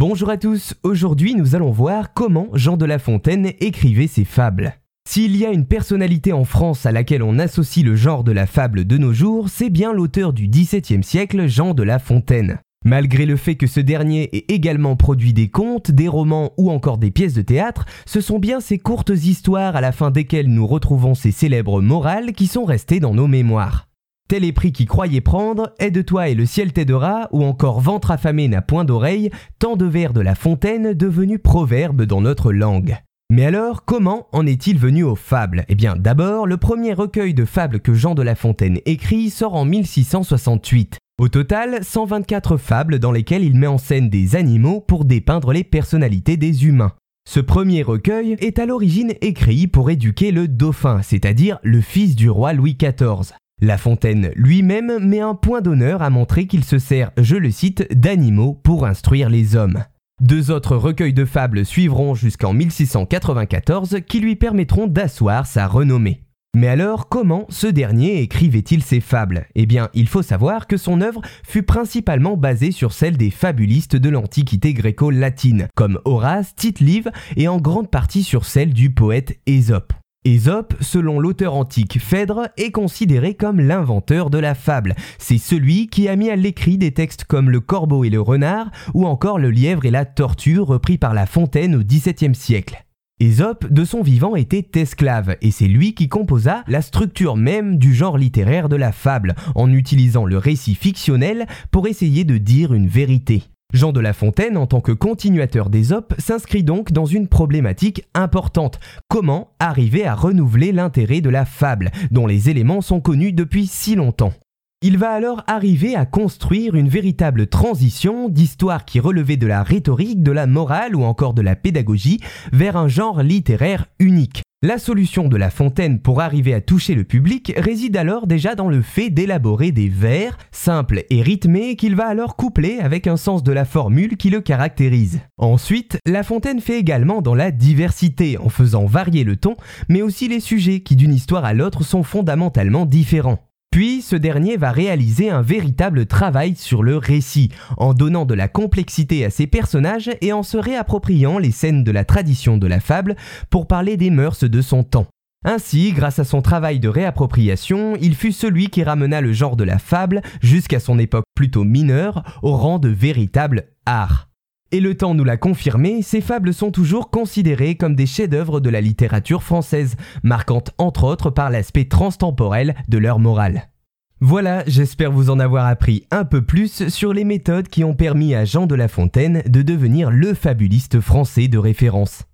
Bonjour à tous, aujourd'hui nous allons voir comment Jean de La Fontaine écrivait ses fables. S'il y a une personnalité en France à laquelle on associe le genre de la fable de nos jours, c'est bien l'auteur du XVIIe siècle, Jean de La Fontaine. Malgré le fait que ce dernier ait également produit des contes, des romans ou encore des pièces de théâtre, ce sont bien ces courtes histoires à la fin desquelles nous retrouvons ces célèbres morales qui sont restées dans nos mémoires. Tel est prix qui croyait prendre, aide-toi et le ciel t'aidera, ou encore ventre affamé n'a point d'oreille, tant de vers de la fontaine devenus proverbes dans notre langue. Mais alors, comment en est-il venu aux fables? Eh bien, d'abord, le premier recueil de fables que Jean de La Fontaine écrit sort en 1668. Au total, 124 fables dans lesquelles il met en scène des animaux pour dépeindre les personnalités des humains. Ce premier recueil est à l'origine écrit pour éduquer le dauphin, c'est-à-dire le fils du roi Louis XIV. La Fontaine lui-même met un point d'honneur à montrer qu'il se sert, je le cite, d'animaux pour instruire les hommes. Deux autres recueils de fables suivront jusqu'en 1694 qui lui permettront d'asseoir sa renommée. Mais alors, comment ce dernier écrivait-il ses fables? Eh bien, il faut savoir que son œuvre fut principalement basée sur celle des fabulistes de l'Antiquité gréco-latine, comme Horace, Tite-Live, et en grande partie sur celle du poète Ésope. Ésope, selon l'auteur antique Phèdre, est considéré comme l'inventeur de la fable. C'est celui qui a mis à l'écrit des textes comme Le corbeau et le renard ou encore Le lièvre et la tortue repris par La Fontaine au XVIIe siècle. Ésope, de son vivant, était esclave, et c'est lui qui composa la structure même du genre littéraire de la fable, en utilisant le récit fictionnel pour essayer de dire une vérité. Jean de La Fontaine, en tant que continuateur d'Ésope, s'inscrit donc dans une problématique importante. Comment arriver à renouveler l'intérêt de la fable, dont les éléments sont connus depuis si longtemps? Il va alors arriver à construire une véritable transition d'histoire qui relevait de la rhétorique, de la morale ou encore de la pédagogie vers un genre littéraire unique. La solution de La Fontaine pour arriver à toucher le public réside alors déjà dans le fait d'élaborer des vers simples et rythmés qu'il va alors coupler avec un sens de la formule qui le caractérise. Ensuite, La Fontaine fait également dans la diversité en faisant varier le ton, mais aussi les sujets qui d'une histoire à l'autre sont fondamentalement différents. Puis ce dernier va réaliser un véritable travail sur le récit, en donnant de la complexité à ses personnages et en se réappropriant les scènes de la tradition de la fable pour parler des mœurs de son temps. Ainsi, grâce à son travail de réappropriation, il fut celui qui ramena le genre de la fable, jusqu'à son époque plutôt mineure, au rang de véritable art. Et le temps nous l'a confirmé, ces fables sont toujours considérées comme des chefs-d'œuvre de la littérature française, marquant entre autres par l'aspect transtemporel de leur morale. Voilà, j'espère vous en avoir appris un peu plus sur les méthodes qui ont permis à Jean de La Fontaine de devenir le fabuliste français de référence.